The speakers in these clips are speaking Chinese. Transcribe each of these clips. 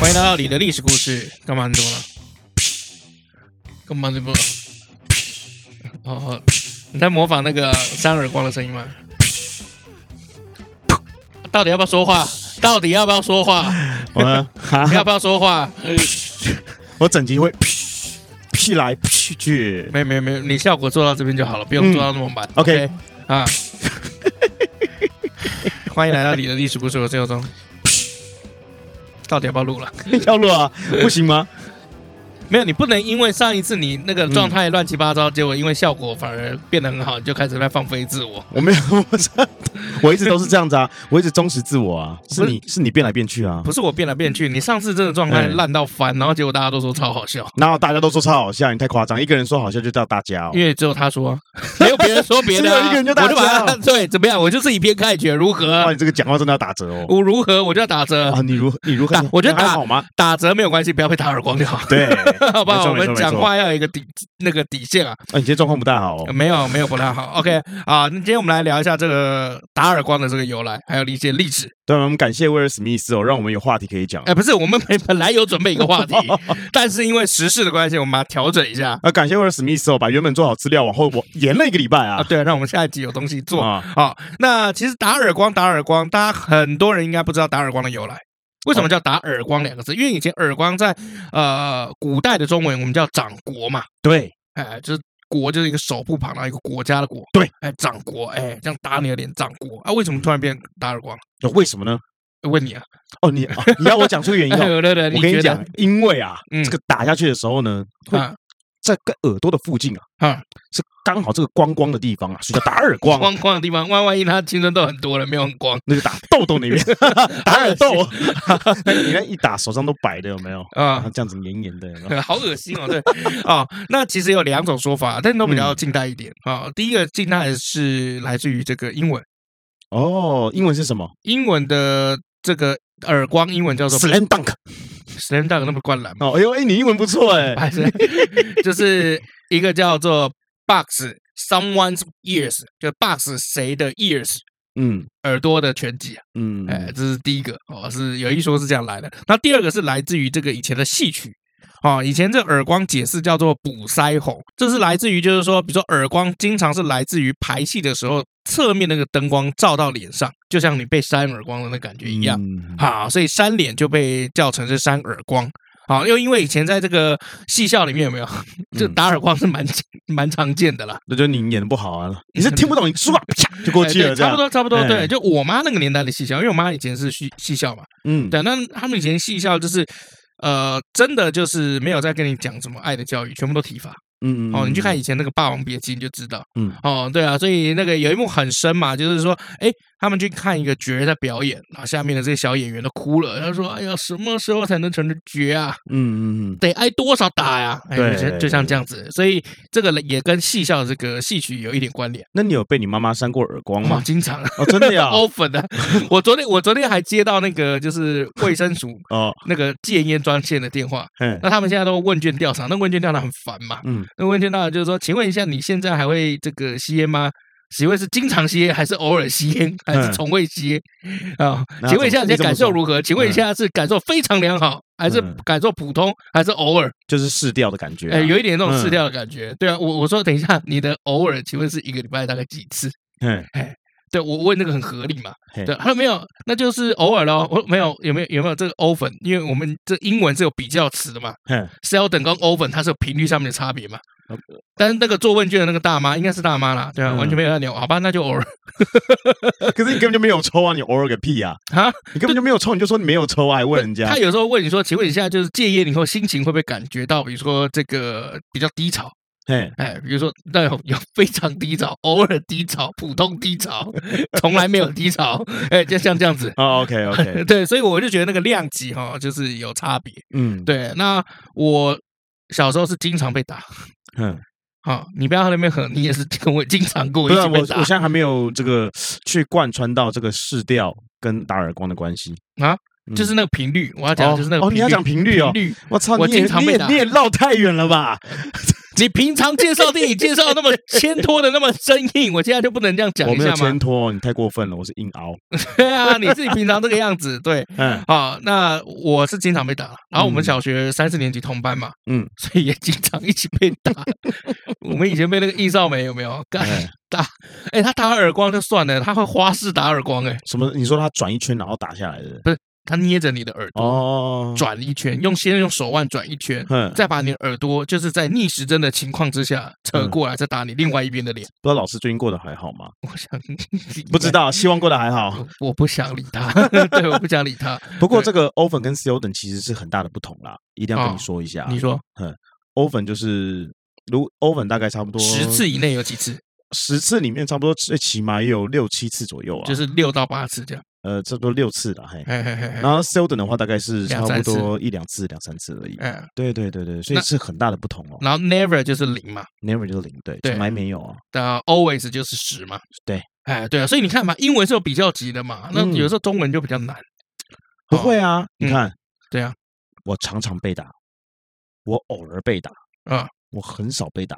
欢迎来到你的历史故事，干嘛这么了？干嘛这么？哦哦，你在模仿那个扇耳光的声音吗？到底要不要说话？到底要不要说话？我呢？哈要不要说话？我整集会 屁来屁去。没有没有没有，你效果做到这边就好了，不用做到那么满。OK 啊，欢迎来到你的历史故事，我是尤忠。到底要不要录了？要录啊？不行吗？没有，你不能因为上一次你那个状态乱七八糟，结果因为效果反而变得很好，你就开始在放飞自我。我没有，我这我一直都是这样子啊，我一直忠实自我啊。是你是你变来变去啊，不是我变来变去，你上次这个状态嗯烂到翻，然后结果大家都说超好笑，然后大家都说超好笑，你太夸张，一个人说好笑就叫大家哦。因为只有他说啊，没有别人说别的、啊，只有一个人就大我就把家他对怎么样，我就是以偏概全，如哇，何？你这个讲话真的要打折哦。我如何我就要打折啊，，你如你如何？我觉得打好吗？打折没有关系，不要被打耳光就好，对，好不好？我们讲话要有一个底那个底线啊，啊，你今天状况不太好哦。没有没有不太好。OK 啊，那今天我们来聊一下这个打耳光的这个由来，还有一些历史。对，我们感谢威尔史密斯哦，让我们有话题可以讲。哎，不是，我们本本来有准备一个话题，但是因为时事的关系，我们把它调整一下啊，感谢威尔史密斯哦，把原本做好资料往后我延了一个礼拜啊，啊。对，让我们下一集有东西做。啊，好，那其实打耳光，打耳光，大家很多人应该不知道打耳光的由来。为什么叫打耳光两个字？因为以前耳光在呃古代的中文我们叫掌国嘛，对，哎，就是国就是一个手部旁，然后一个国家的国，对，哎，掌国，哎，这样打你的脸，掌国。啊，为什么突然变打耳光？那为什么呢？问你啊，哦，你啊你要我讲出原因哦。对对对，我跟你讲，因为啊，嗯。这个打下去的时候呢，会啊。在跟耳朵的附近啊，啊，是刚好这个光光的地方啊，所以叫打耳光啊，光光的地方，万万一他青春痘很多了，没有很光那就打痘痘那边，打耳洞。你看一打手上都白的，有没有？啊 啊，。这样子黏黏的，有有？好恶心哦，对哦，那其实有两种说法，但都比较近代一点啊、第一个近代是来自于这个英文，哦，英文是什么英文的这个耳光，英文叫做？Slam dunk。slam dunk，那么灌篮嘛，哦，哎呦，哎，你英文不错哎。还是就是一个叫做 box someone's ears，就 box 谁的 ears 嗯耳朵的拳击啊，嗯，哎，这是第一个哦，是有一说是这样来的。那第二个是来自于这个以前的戏曲。哦，以前这耳光解释叫做补腮红，这是来自于就是说，比如说耳光经常是来自于排戏的时候，侧面那个灯光照到脸上，就像你被扇耳光的那感觉一样。嗯好，所以扇脸就被叫成是扇耳光。好，又因为以前在这个戏校里面有没有，就打耳光是蛮蛮常见的啦。那就你演的不好啊，你是听不懂，你说吧，啪就过去了，差不。多差不多。哎对，就我妈那个年代的戏校，因为我妈以前是戏戏校嘛，嗯，对，那他们以前戏校就是，呃，真的就是没有在跟你讲什么爱的教育，全部都体罚。嗯嗯，哦，你去看嗯以前那个《霸王别姬》你就知道。嗯，哦，对啊，所以那个有一幕很深嘛，就是说，哎，他们去看一个角在表演，然后下面的这些小演员都哭了，他说：“哎呀，什么时候才能成为角啊？嗯嗯嗯，得挨多少打呀？”哎，对就就像这样子，所以这个也跟戏校这个戏曲有一点关联。那你有被你妈妈扇过耳光哇，吗？经常哦，真的呀，often 的，我昨天我昨天还接到那个就是卫生署哦，那个戒烟专线的电话，嗯那他们现在都问卷调查，那问卷调查很烦嘛。嗯，那问卷调查就是说，请问一下，你现在还会这个吸烟吗？请问是经常吸烟，还是偶尔吸烟，还是嗯从未吸烟？啊，那请问一下，你的感受如何？请问一下，是感受非常良好，还是嗯感受普通，还是偶尔？就是试掉的感觉啊。哎，有一点那种嗯试掉的感觉。对啊，我我说等一下，你的偶尔，请问是一个礼拜大概几次？嗯，对我问那个很合理嘛？对，他说没有，那就是偶尔咯。我说没有，有没有有没有这个 often？因为我们这英文是有比较词的嘛哼，seldom 跟 often 它是有频率上面的差别嘛呃。但是那个做问卷的那个大妈应该是大妈啦，对啊，嗯完全没有在聊，好吧，那就偶尔 可是你根本就没有抽啊，你偶尔个屁啊！啊。你根本就没有抽，你就说你没有抽啊，还问人家他。有时候问你说，请问一下，就是戒烟以后心情会不会感觉到，比如说这个比较低潮？嘿，哎，比如说那有有非常低潮，偶尔低潮，普通低潮，从来没有低潮，哎，就像这样子。哦，OK OK，对，所以我就觉得那个量级哈，就是有差别。嗯，对，那我小时候是经常被打。嗯，好，你不要在那边狠，你也是跟我经常跟我不我，一起被打我现在还没有这个去贯穿到这个试调跟打耳光的关系啊。就是那个频率，我要讲的就是那个哦，你要讲频率哦，频率。我操，我你也经常被打你也你也绕太远了吧？你平常介绍电影介绍那么牵拖的那么生硬，我现在就不能这样讲我没有一下吗牵？拖，你太过分了，我是硬凹。对啊，你自己平常这个样子，对。嗯啊，那我是经常被打，然后我们嗯小学三四年级同班嘛，嗯，所以也经常一起被打。我们以前被那个易少梅有没有干哎打？哎，他打耳光就算了，他会花式打耳光，哎，什么？你说他转一圈然后打下来的？他捏着你的耳朵哦，转一圈，用先用手腕转一圈，嗯，再把你的耳朵就是在逆时针的情况之下扯嗯过来，再打你另外一边的脸。不知道老师最近过得还好吗？我想不知，道，希望过得还好。我我不想理他，对，我不想理他。不过这个 oven 跟 Seldon 其实是很大的不同啦，一定要跟哦你说一下。你说嗯 oven 就是如 oven 大概差不多十次以内有几次？十次里面差不多最起码也有六七次左右啊，就是六到八次这样。呃差不多六次了嘿。嘿嘿嘿嘿。然后 Seldon 的话大概是差不多一两次、两三次而已。嗯，对对对对，所以是很大的不同哦。然后 never 就是零嘛，Never 就是零，对，对。从来没有啊。那 always 就是十嘛。对，哎，对啊，所以你看嘛，英文是有比较级的嘛，那嗯有时候中文就比较难。不会啊，你嗯。看，对啊，我常常被打，我偶尔被打，啊，我很少被打，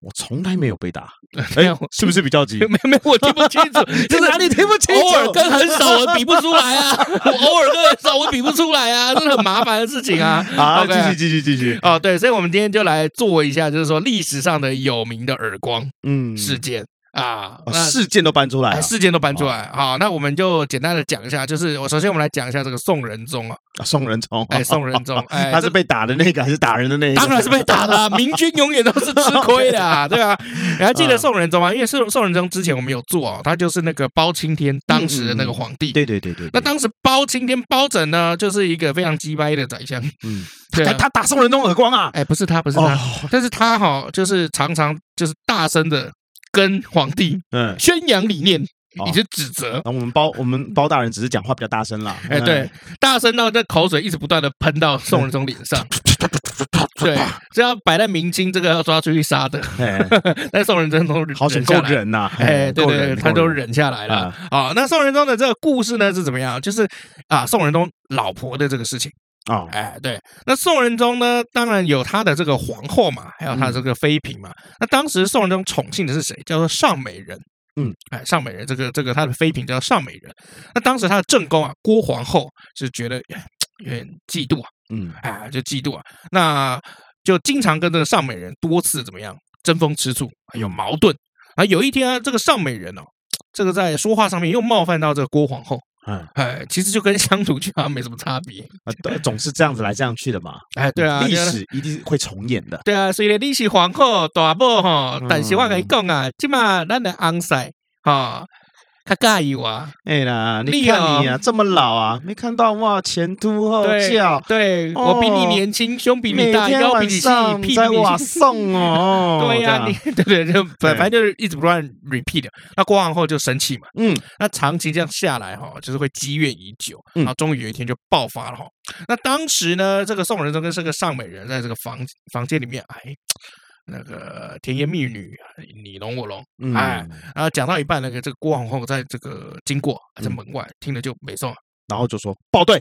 我从来没有被打。哎，是不是比较急？没没，我听不清楚，这哪里听不清楚？偶尔跟很少我比不出来啊，我偶尔跟很少我比不出来啊，这是很麻烦的事情啊。好，继续继续继续。哦，对，所以我们今天就来做一下，就是说历史上的有名的耳光嗯，事件啊，事件都搬出来事件都搬出来。好，那我们就简单的讲一下，就是我首先我们来讲一下这个宋仁宗啊，啊宋仁宗，哎，宋仁宗，哎，他是被打的那个还是打人的那一个？当然是被打的、啊，明君永远都是吃亏的、啊，对吧、你还记得宋仁宗吗？因为宋宋仁宗之前我们有做哦，他就是那个包青天当时的那个皇帝。对对对对。对那当时包青天包拯呢，就是一个非常鸡掰的宰相。嗯，他他打宋仁宗耳光啊！哎，不是他，不是他，哦，但是他哈、就是常常就是大声的跟皇帝嗯，宣扬理念，哦以及指责。然后我们包我们包大人只是讲话比较大声啦。哎，对，大声到这口水一直不断的喷到宋仁宗脸上。对，这要摆在明清，这个要抓出去杀的。哎，但宋仁宗都好险忍够忍呐！哎，对对他都忍忍下来了啊。啊，那宋仁宗的这个故事呢是怎么样？就是啊，宋仁宗老婆的这个事情。啊，哎，对，那宋仁宗呢，当然有他的这个皇后嘛，还有他的这个妃嫔嘛。那当时宋仁宗宠幸的是谁？叫做尚美人。嗯，哎，尚美人这个这个他的妃嫔叫尚美人。那当时他的正宫啊，郭皇后是觉得哎 有点嫉妒啊，嗯哎，就嫉妒啊，那就经常跟这个尚美人多次怎么样争风吃醋，有矛盾啊。有一天啊，这个尚美人哦，这个在说话上面又冒犯到这个郭皇后，嗯哎，其实就跟乡土剧好像没什么差别。啊，对总是这样子来这样去的嘛。哎，对啊，历史一定会重演的。对啊，虽然你是皇后大宝吼嗯，但是我跟你讲啊，即嘛咱的昂婿吼，较介意我。哎啦，你看你啊，这么老啊，没看到哇，前凸后翘，对我比你哦年轻，胸比你大，腰比你细，上屁在瓦比你。送哦。对呀、这样你 对对，就反对反正就是一直不断 repeat。那郭皇后就生气嘛，嗯那长期这样下来哈，就是会积怨已久，嗯然后终于有一天就爆发了哈。那当时呢，这个宋仁宗跟这个尚美人在这个房房间里面，哎，那个甜言蜜语，你侬我侬，嗯哎，然后讲到一半，那个这个郭皇后在这个经过在嗯门外，听了就没送。然后就说报队，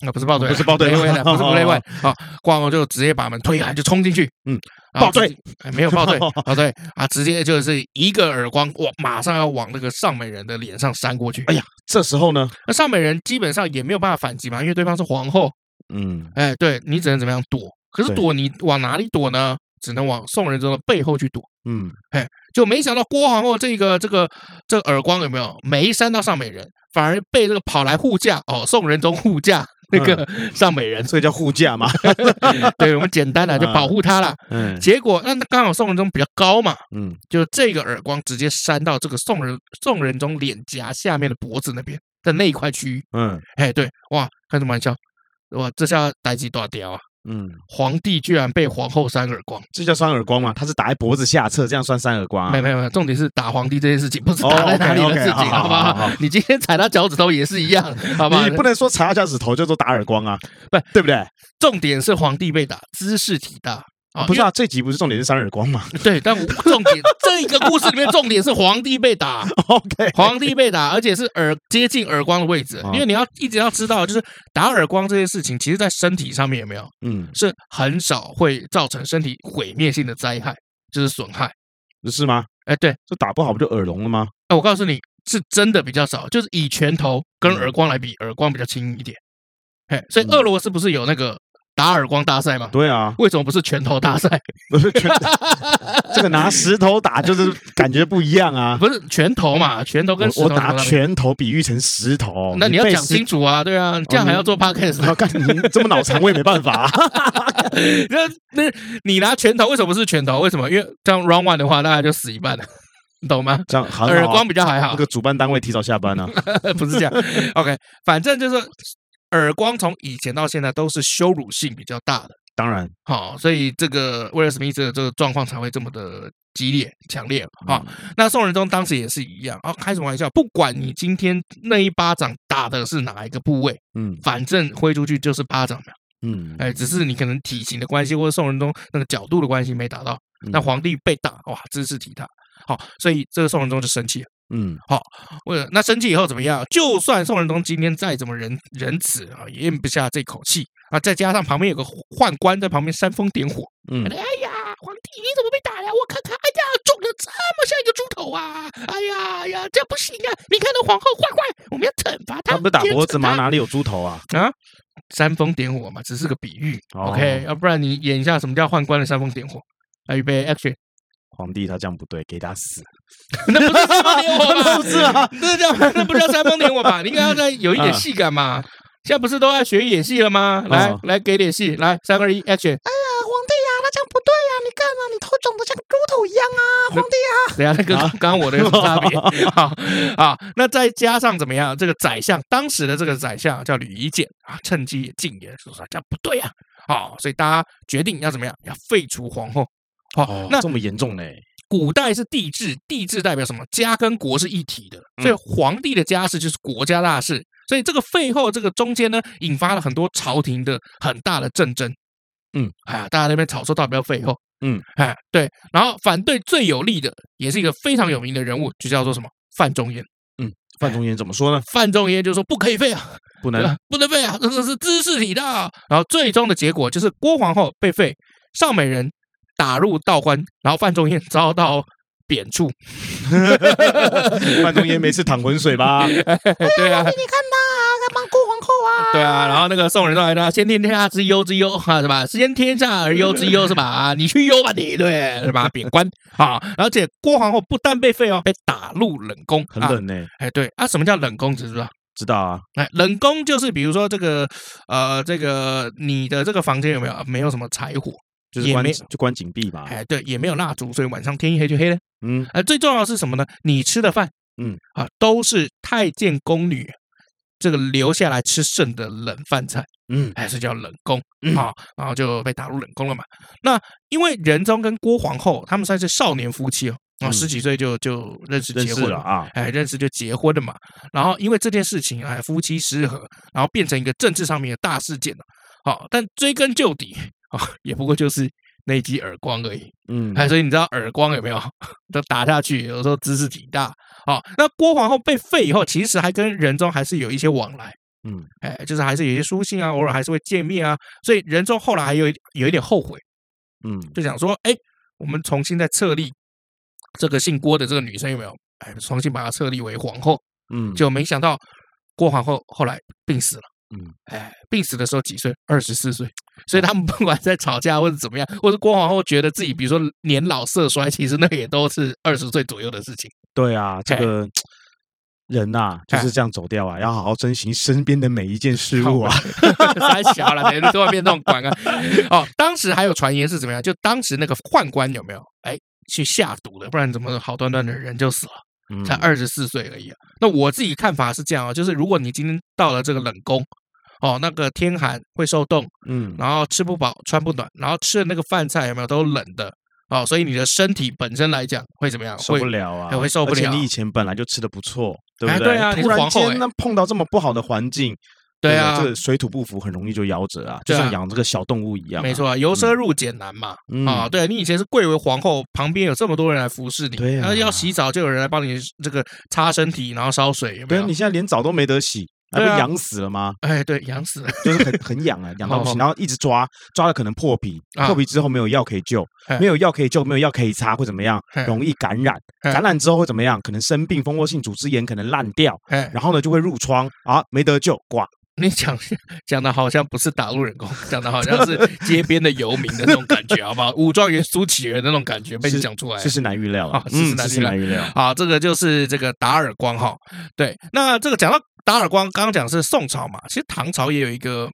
那，不是报队，不是报队不是哦雷位。好，郭皇后就直接把门推开，就冲进去，嗯，报队没有报队，报队啊，直接就是一个耳光，哇，马上要往那个尚美人的脸上扇过去。哎呀，这时候呢，那尚美人基本上也没有办法反击嘛，因为对方是皇后，嗯，哎，对你只能怎么样躲？可是躲你往哪里躲呢？只能往宋仁宗的背后去躲。嗯，就没想到郭皇后这个这个这个耳光有没有没扇到尚美人，反而被这个跑来护驾哦，宋仁宗护驾那个嗯 尚美人，所以叫护驾嘛。对我们简单的就保护他了。嗯结果那刚好宋仁宗比较高嘛，嗯，就这个耳光直接扇到这个宋仁宋仁宗脸颊下面的脖子那边的那一块区域。嗯哎，对，哇，开什么玩笑？哇，这下呆鸡大雕啊！嗯，皇帝居然被皇后扇耳光，这叫扇耳光吗？他是打在脖子下侧，这样算扇耳光啊没有？没没，重点是打皇帝这件事情，不是哦打在哪里的事情，好好不好好好好？你今天踩他脚趾头也是一样，好不好你？不能说踩他脚趾头叫做打耳光啊，不对不对？重点是皇帝被打，姿势体大，啊不是啊，这集不是重点是扇耳光吗 对，但我重点这一个故事里面重点是皇帝被打？OK，皇帝被打，而且是耳接近耳光的位置，啊因为你要一直要知道，就是打耳光这件事情，其实在身体上面有没有嗯，是很少会造成身体毁灭性的灾害，就是损害。是吗？哎，对，这打不好不就耳聋了吗？哎我告诉你是真的比较少，就是以拳头跟耳光来比，耳光比较轻一点。嘿，所以嗯俄罗斯不是有那个打耳光大赛嘛？对啊，为什么不是拳头大赛？不是拳，这个拿石头打就是感觉不一样啊。不是拳头嘛？拳头跟石我我拿拳头比喻成石头，那你要讲清楚啊，对啊，这样还要做 podcast 然后 干你这么脑残，我也没办法啊。那那你拿拳头，为什么不是拳头？为什么？因为这样 round one 的话，大家就死一半了，你懂吗？这样好啊耳光比较还好那，个主办单位提早下班啊。不是这样。OK，反正就是耳光从以前到现在都是羞辱性比较大的，当然好、所以这个威尔史密斯的这个状况才会这么的激烈、强烈啊。那宋仁宗当时也是一样啊，开什么玩笑？不管你今天那一巴掌打的是哪一个部位，嗯反正挥出去就是巴掌嘛。嗯，哎，只是你可能体型的关系，或者宋仁宗那个角度的关系没打到，那嗯皇帝被打，哇，姿势体大，好，所以这个宋仁宗就生气了。嗯为了那生气以后怎么样？就算宋仁宗今天再怎么仁仁慈啊，也咽不下这口气啊！再加上旁边有个宦官在旁边煽风点火，嗯哎呀，皇帝你怎么被打呀？我看看，哎呀，肿的这么像一个猪头啊！哎呀哎呀，这不行啊！你看那皇后坏坏，我们要惩罚他。他不是打脖子吗？哪里有猪头啊？啊，煽风点火嘛，只是个比喻。哦 OK，要不然你演一下什么叫宦官的煽风点火？来，预备，action！皇帝他这样不对，给他死。那不是煽风点火吧？不是啊，那叫那不叫煽风点火吧？你应该要再有一点啊戏感嘛。现在不是都在学演戏了吗？来哦来，给点戏，来，三二一，action！哎呀，皇帝呀、那这样不对呀、你看啊，你头肿得像个猪头一样啊，皇帝啊！等一下，那跟啊刚刚我的有什么差别？好啊，那再加上怎么样？这个宰相，当时的这个宰相叫吕夷简啊，趁机也进言说说这样不对呀，好，所以大家决定要怎么样？要废除皇后。好，那哦这么严重呢？古代是帝制，帝制代表什么？家跟国是一体的，所以皇帝的家事就是国家大事。所以这个废后这个中间呢，引发了很多朝廷的很大的战争。嗯，哎呀，大家那边吵说到底要废后。嗯，哎，对，然后反对最有力的，也是一个非常有名的人物，就叫做什么范仲淹。嗯范仲淹怎么说呢？范仲淹就说不可以废啊，不能？不能废啊，这个是知识体大。然后最终的结果就是郭皇后被废，邵美人打入道观，然后范仲淹遭到贬黜。范仲淹没吃淌浑水吧？对啊，你看他啊，他帮顾皇后啊。对啊，然后那个宋仁宗来呢：“先天天下之忧之忧啊，是吧？先天下而忧之忧是吧？啊，你去忧吧你，对，是吧？贬官啊，而且郭皇后不但被废哦，被打入冷宫，啊很冷呢，哎，对啊，什么叫冷宫？知不知道？知道啊？哎，冷宫就是比如说这个呃，这个你的这个房间有没有没有什么柴火？就是关就关紧闭嘛。哎，对，也没有蜡烛，所以晚上天一黑就黑了。嗯哎，最重要的是什么呢？你吃的饭，嗯啊，都是太监宫女这个留下来吃剩的冷饭菜。嗯哎，是叫冷宫啊，然后就被打入冷宫了嘛。那因为仁宗跟郭皇后他们算是少年夫妻哦，啊，嗯十几岁就就认识认结婚识了啊。哎，认识就结婚了嘛。然后因为这件事情，哎，夫妻失和，然后变成一个政治上面的大事件了。好，但追根究底啊，也不过就是那一记耳光而已。嗯哎，所以你知道耳光有没有？都打下去，有时候姿势挺大。好，那郭皇后被废以后，其实还跟仁宗还是有一些往来。嗯哎，就是还是有一些书信啊，偶尔还是会见面啊。所以仁宗后来还有一有一点后悔，嗯就想说，哎，我们重新再册立这个姓郭的这个女生有没有？哎，重新把她册立为皇后。嗯，就没想到郭皇后后来病死了。嗯，哎，病死的时候几岁？二十四岁。所以他们不管在吵架或者怎么样，或者郭皇后觉得自己比如说年老色衰，其实那也都是二十岁左右的事情。对啊，这哎个人呐就是这样走掉啊，要好好珍惜身边的每一件事物啊。太小了，等于突然变这种管啊。哦，当时还有传言是怎么样？就当时那个宦官有没有哎去下毒的？不然怎么好端端的人就死了？嗯才二十四岁而已啊。那我自己看法是这样啊，就是如果你今天到了这个冷宫，哦，那个天寒会受冻，嗯然后吃不饱穿不暖，然后吃的那个饭菜有没有都冷的哦，所以你的身体本身来讲会怎么样？受不了啊，哎会受不了而且你以前本来就吃的不错，对不哎对啊突然间那碰到这么不好的环境，对啊不这个水土不服很容易就夭折啊，就像养这个小动物一样啊。没错啊，由奢入俭难嘛。嗯啊，对你以前是贵为皇后，旁边有这么多人来服侍你，对啊要洗澡就有人来帮你这个擦身体，然后烧水，有没对啊，你？现在连澡都没得洗，还对啊被痒死了吗？哎，对，痒死了。就是很很痒啊，痒到不行，哦然后一直抓，抓了可能破皮，啊破皮之后没有药可以救哎，没有药可以救，没有药可以擦，会怎么样哎？容易感染，哎感染之后会怎么样？可能生病，蜂窝性组织炎可能烂掉，哎，然后呢就会褥疮啊，没得救，挂。你讲讲的好像不是打路人工，讲的好像是街边的游民的那种感觉，好不好？武状元苏乞儿的那种感觉被你讲出来。这是难预料啊啊，世事嗯世难预料事难预料。好，这个就是这个打耳光哈。对，那这个讲到打耳光，刚刚讲是宋朝嘛，其实唐朝也有一个，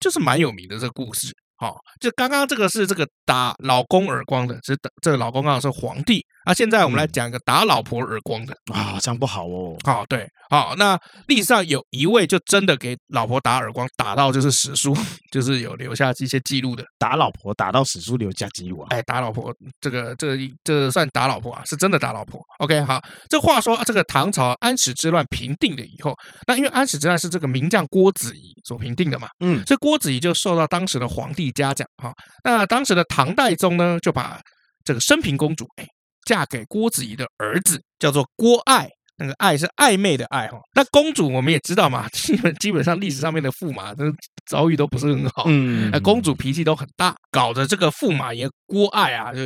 就是蛮有名的这个故事。好、就刚刚这个是这个打老公耳光的，是打这个老公刚好是皇帝啊。现在我们来嗯讲一个打老婆耳光的。啊，这样不好哦。好、对，好、那历史上有一位就真的给老婆打耳光，打到就是史书，就是有留下一些记录的。打老婆打到史书留下记录啊。哎，打老婆，这个这个这算打老婆啊，是真的打老婆。OK，好，这话说这个唐朝安史之乱平定了以后，那因为安史之乱是这个名将郭子仪所平定的嘛，嗯所以郭子仪就受到当时的皇帝嘉奖哈、那当时的唐代宗呢，就把这个升平公主哎嫁给郭子仪的儿子，叫做郭爱。那个爱是暧昧的爱哈，那公主我们也知道嘛，基本基本上历史上面的驸马，那遭遇都不是很好，嗯那，公主脾气都很大，搞得这个驸马爷郭爱啊，就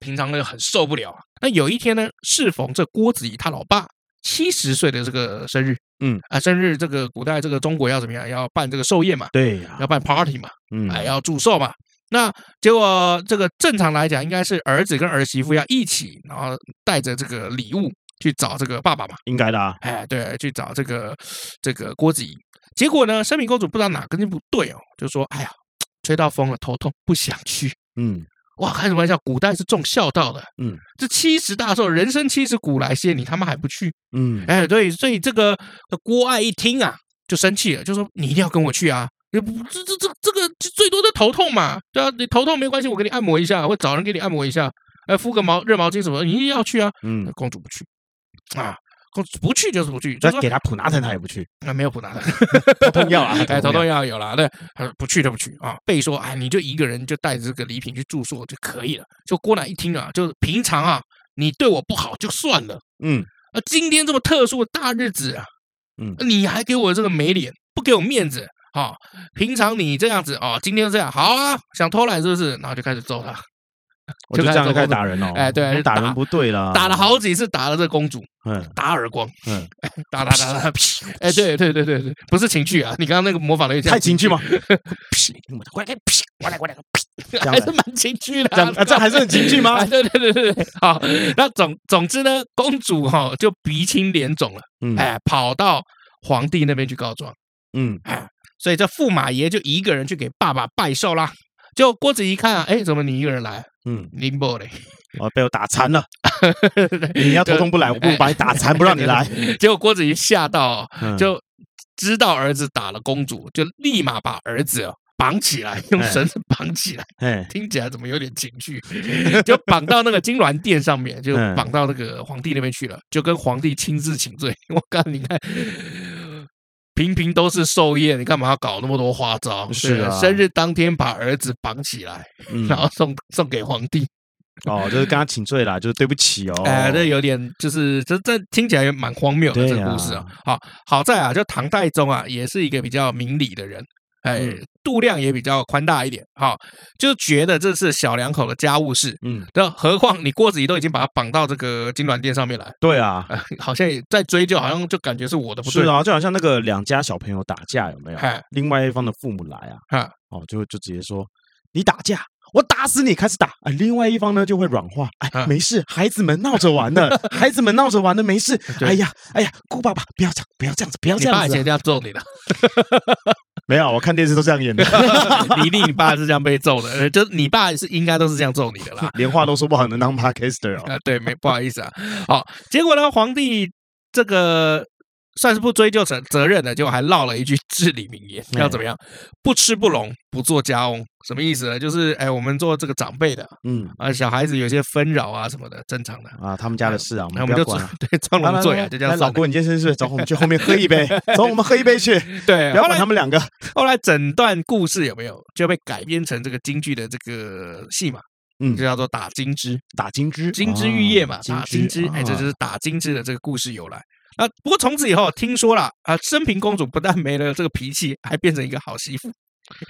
平常呢很受不了啊。那有一天呢，适逢这郭子仪他老爸七十岁的这个生日，嗯啊，生日这个古代这个中国要怎么样？要办这个寿宴嘛，对呀要，办 party 嘛，嗯哎，要祝寿嘛。那结果这个正常来讲，应该是儿子跟儿媳妇要一起，然后带着这个礼物去找这个爸爸嘛。应该的啊。哎，对，去找这个这个郭子仪。结果呢，升平公主不知道哪根筋不对哦，就说：“哎呀，吹到风了，头痛，不想去。嗯”哇，开什么玩笑？古代是重孝道的，嗯，这七十大寿，人生七十古来稀，你他妈还不去？嗯，哎，对，所以这个呃郭爱一听啊，就生气了，就说：“你一定要跟我去啊！这不这这这这个最多的头痛嘛，对啊，你头痛没关系，我给你按摩一下，我找人给你按摩一下，哎，敷个毛热毛巾什么，你一定要去啊！”嗯，公主不去啊，公主不去就是不去，就说给他普拿疼，他也不去。啊，没有普拿的，头痛药啊，哎，头痛药。药有了，对，他说不去就不去啊。被说，哎，你就一个人就带着这个礼品去住宿就可以了。就郭乃一听啊，就平常啊，你对我不好就算了，嗯啊，今天这么特殊的大日子啊，嗯你还给我这个没脸，不给我面子。啊、平常你这样子哦，今天这样好啊，想偷懒是不是？然后就开始揍他，我 就这样就开始打人哦。哎对打打人不对啦，打了好几次，打了这个公主，嗯打耳光，嗯，打打打打，哎，对对对对对，不是情趣啊，你刚刚那个模仿的有点太情趣吗？过来，过来，过来，这样还是蛮情趣的、这这样还是很情趣吗啊对对对对对，好，那总总之呢，公主哈、就鼻青脸肿了，嗯哎，跑到皇帝那边去告状，嗯所以这驸马爷就一个人去给爸爸拜寿啦。就郭子仪看啊，哎，怎么你一个人来？嗯，林波嘞，我被我打残了。你要头痛不来，我不如把你打残，不让你来。结果郭子仪吓到就知道儿子打了公主，就立马把儿子哦绑起来，用哎绳子绑起来。哎，听起来怎么有点情绪？就绑到那个金銮殿上面，就嗯绑到那个皇帝那边去了，就跟皇帝亲自请罪。我告诉你看，平平都是寿宴，你干嘛要搞那么多花招？是啊生日当天把儿子绑起来，嗯然后送送给皇帝。哦，就是跟他请罪啦，就是对不起哦。哎，这有点就是这这听起来也蛮荒谬的对这个故事啊啊。好，好在啊，就唐太宗啊，也是一个比较明理的人。哎嗯，度量也比较宽大一点，好，就觉得这是小两口的家务事，嗯，那何况你郭子仪都已经把他绑到这个金銮殿上面来，对啊，呃好像也在追究，好像就感觉是我的不对。是啊，就好像那个两家小朋友打架有没有嗨？另外一方的父母来啊，哈，哦，就就直接说你打架，我打死你，开始打。啊，另外一方呢就会软化，啊哎，没事，孩子们闹着玩的，孩子们闹着玩的，没事。哎呀，哎呀，顾爸爸，不要这样，不要这样子，不要这样子啊。你爸以前这样揍你的，没有，我看电视都这样演的，你一定你爸是这样被揍的，呃就你爸是应该都是这样揍你的啦。连话都说不好，能当 podcaster 哦。啊，对，没不好意思啊。好，结果呢，皇帝这个算是不追究责责任的，结果还唠了一句 至理名言，哎要怎么样？不吃不聋，不做家翁，什么意思呢？就是哎，我们做这个长辈的嗯啊，小孩子有些纷扰啊什么的，正常的。啊，他们家的事啊，我们就管了。对装聋醉啊，就这样算了。来老郭，你今天是走，我们去后面 喝一杯，走，我们喝一杯去，对，不要管他们两个。后来整段故事有没有就被改编成这个京剧的这个戏码，嗯就叫做打金枝。打金枝，金枝玉叶嘛啊，打金枝，哎，这啊就是打金枝的这个故事由来。那不过从此以后，听说了啊，升平公主不但没了这个脾气，还变成一个好媳妇，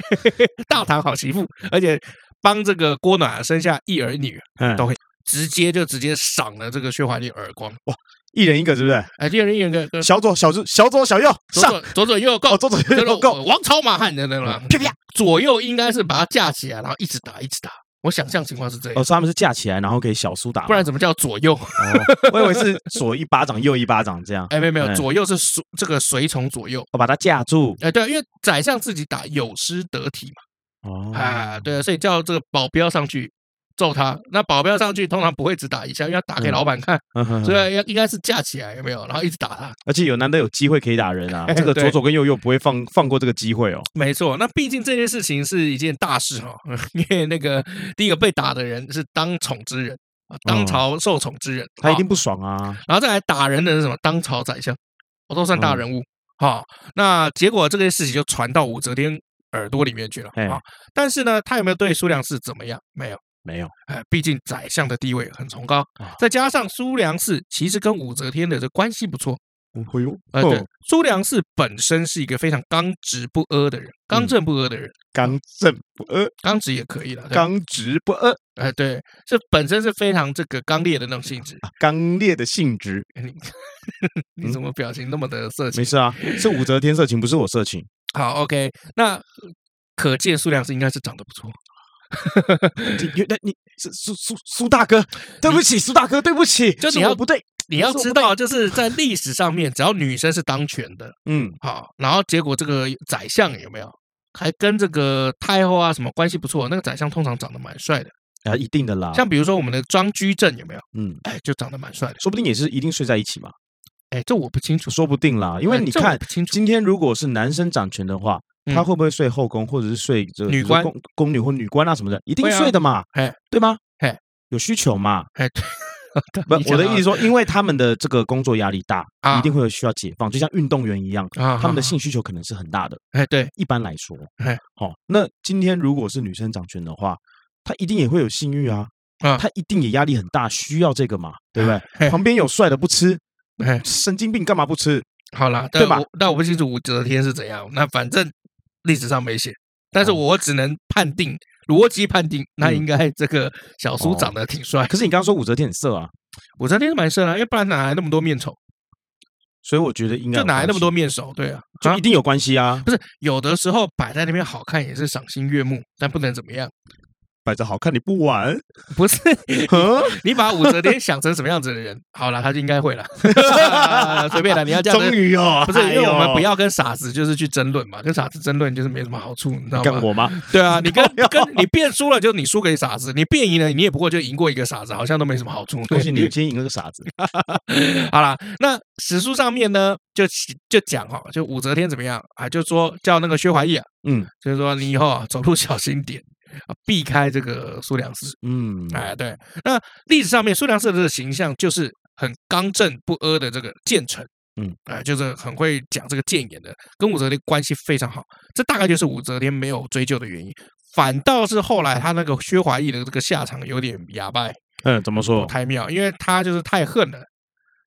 大唐好媳妇，而且帮这个郭暖生下一儿一女，嗯都会直接就直接赏了这个薛怀丽耳光。哇一人一个，是不是？哎，一人一人个个小左、小右、小左、小右上，左左左左右够哦，，左左这个右右够，王朝马汉的那个啪啪。左右应该是把它架起来，然后一直打一直打。我想象情况是这样哦，，所以他们是架起来，然后给小苏打，不然怎么叫左右？哦，我以为是左一巴掌，右一巴掌这样，哎，没有没有，哎左右是随这个随从左右。我把他架住。哎，对，因为宰相自己打有失得体嘛，哦，啊，对，所以叫这个保镖上去揍他。那保镖上去通常不会只打一下，因为要打给嗯老板看，所以要应该是架起来，有没有？然后一直打他。而且有难得有机会可以打人啊，这个左左跟右右不会放放过这个机会哦。没错，那毕竟这件事情是一件大事哈、因为那个第一个被打的人是当宠之人啊，当朝受宠之人，啊他一定不爽啊。然后再来打人的是什么？当朝宰相，我都算大嗯人物。好、那结果这件事情就传到武则天耳朵里面去了哎啊。但是呢，他有没有对苏良氏怎么样？没有。没有，哎，毕竟宰相的地位很崇高啊，再加上苏良氏其实跟武则天的这关系不错。哎呦，呃，对哦，苏良氏本身是一个非常刚直不阿的人，刚正不阿的人，刚正不阿，刚直也可以了。对刚直不阿，哎，对，这本身是非常这个刚烈的那种性质。啊刚烈的性质。你 你怎么表情那么的色情没？事啊，是武则天色情，不是我色情。好，OK，那可见苏良氏应该是长得不错。这原来你是苏苏苏大哥，对不起，苏大哥，对不起，就你要是我不对。你要知道，就是在历史上面，只要女生是当权的，嗯，好，然后结果这个宰相有没有还跟这个太后啊什么关系不错？那个宰相通常长得蛮帅的，啊，一定的啦。像比如说我们的庄居正有没有？嗯，哎，就长得蛮帅的。说不定也是一定睡在一起嘛，哎，这我不清楚，说不定啦。因为你看今天如果是男生掌权的话，嗯他会不会睡后宫，或者是睡这个女官宫宫女或女官啊什么的？一定睡的嘛，哎对吗？哎，有需求嘛？哎，不我的意思说，因为他们的这个工作压力大，啊一定会有需要解放，就像运动员一样，啊，他们的性需求可能是很大的。哎对，一般来说，哎好，那今天如果是女生掌权的话，她一定也会有性欲啊，啊她一定也压力很大，需要这个嘛，对不对？旁边有帅的不吃，哎，神经病干嘛不吃？好啦，对吧但我但我不清楚武则天是怎样，那反正历史上没写，但是哦我只能判定逻辑判定，那嗯应该这个小苏哦长得挺帅。可是你刚刚说武则天很色啊，武则天是蛮帅的，因为不然哪来那么多面丑？所以我觉得应该就哪来那么多，面熟？对啊，啊就一定有关系啊。不是有的时候摆在那边好看也是赏心悦目，但不能怎么样。摆着好看你不玩，不是 呵 你把武则天想成什么样子的人，好了，他就应该会了。随便了，你要这样子终于哦，不是因为我们不要要跟傻子就是去争论嘛，跟傻子争论就是没什么好处，你知道吗？干我吗？对啊，你跟跟你变输了，就你输给傻子；你变赢了，你也不过就赢过一个傻子，好像都没什么好处。恭喜你，今天赢了个傻子。好啦，那史书上面呢，就就讲哈，就武则天怎么样啊，就说叫那个薛怀义啊，嗯就是说你以后啊走路小心点啊，避开这个苏良氏。嗯，哎，对，那历史上面苏良氏的这个形象就是很刚正不阿的这个谏臣，嗯，哎，就是很会讲这个谏言的，跟武则天关系非常好。这大概就是武则天没有追究的原因。反倒是后来他那个薛怀义的这个下场有点哑巴，嗯，怎么说？太妙，因为他就是太恨了，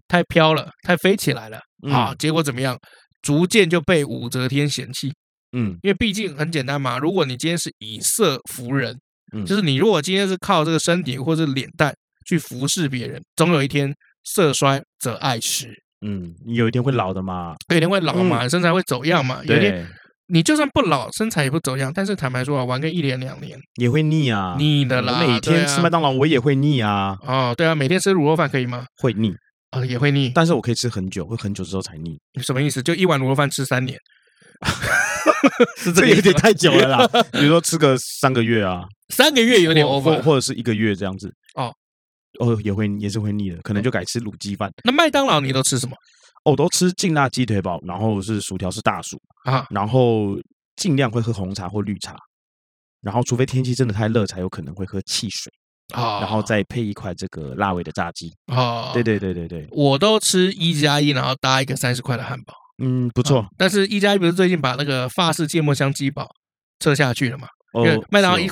太飘了，太飞起来了啊！嗯结果怎么样？逐渐就被武则天嫌弃，嗯因为毕竟很简单嘛，如果你今天是以色服人，嗯就是你如果今天是靠这个身体或者脸蛋去服侍别人，总有一天色衰则爱弛，嗯，你有一天会老的嘛？有一天会老嘛，身材会走样嘛。有一天对，你就算不老，身材也不走样，但是坦白说啊，玩个一年两年，也会腻啊。腻的啦。每天吃麦当劳，我也会腻啊，哦，对啊，每天吃卤肉饭可以吗？会腻。啊，也会腻，但是我可以吃很久，会很久之后才腻。什么意思？就一碗卤肉饭吃三年，是这这个有点太久了啦，比如说吃个三个月啊，三个月有点 over。或者是一个月这样子。哦哦，也会也是会腻的，可能就改吃卤鸡饭。那麦当劳你都吃什么？我都吃劲辣鸡腿堡，然后是薯条是大薯，啊，然后尽量会喝红茶或绿茶，然后除非天气真的太热，才有可能会喝汽水，啊，然后再配一块这个辣味的炸鸡。啊，对对对对对，我都吃一加一，然后搭一个三十块的汉堡。嗯，不错啊。但是一加一不是最近把那个法式芥末香鸡堡撤下去了嘛？因为哦，麦当劳一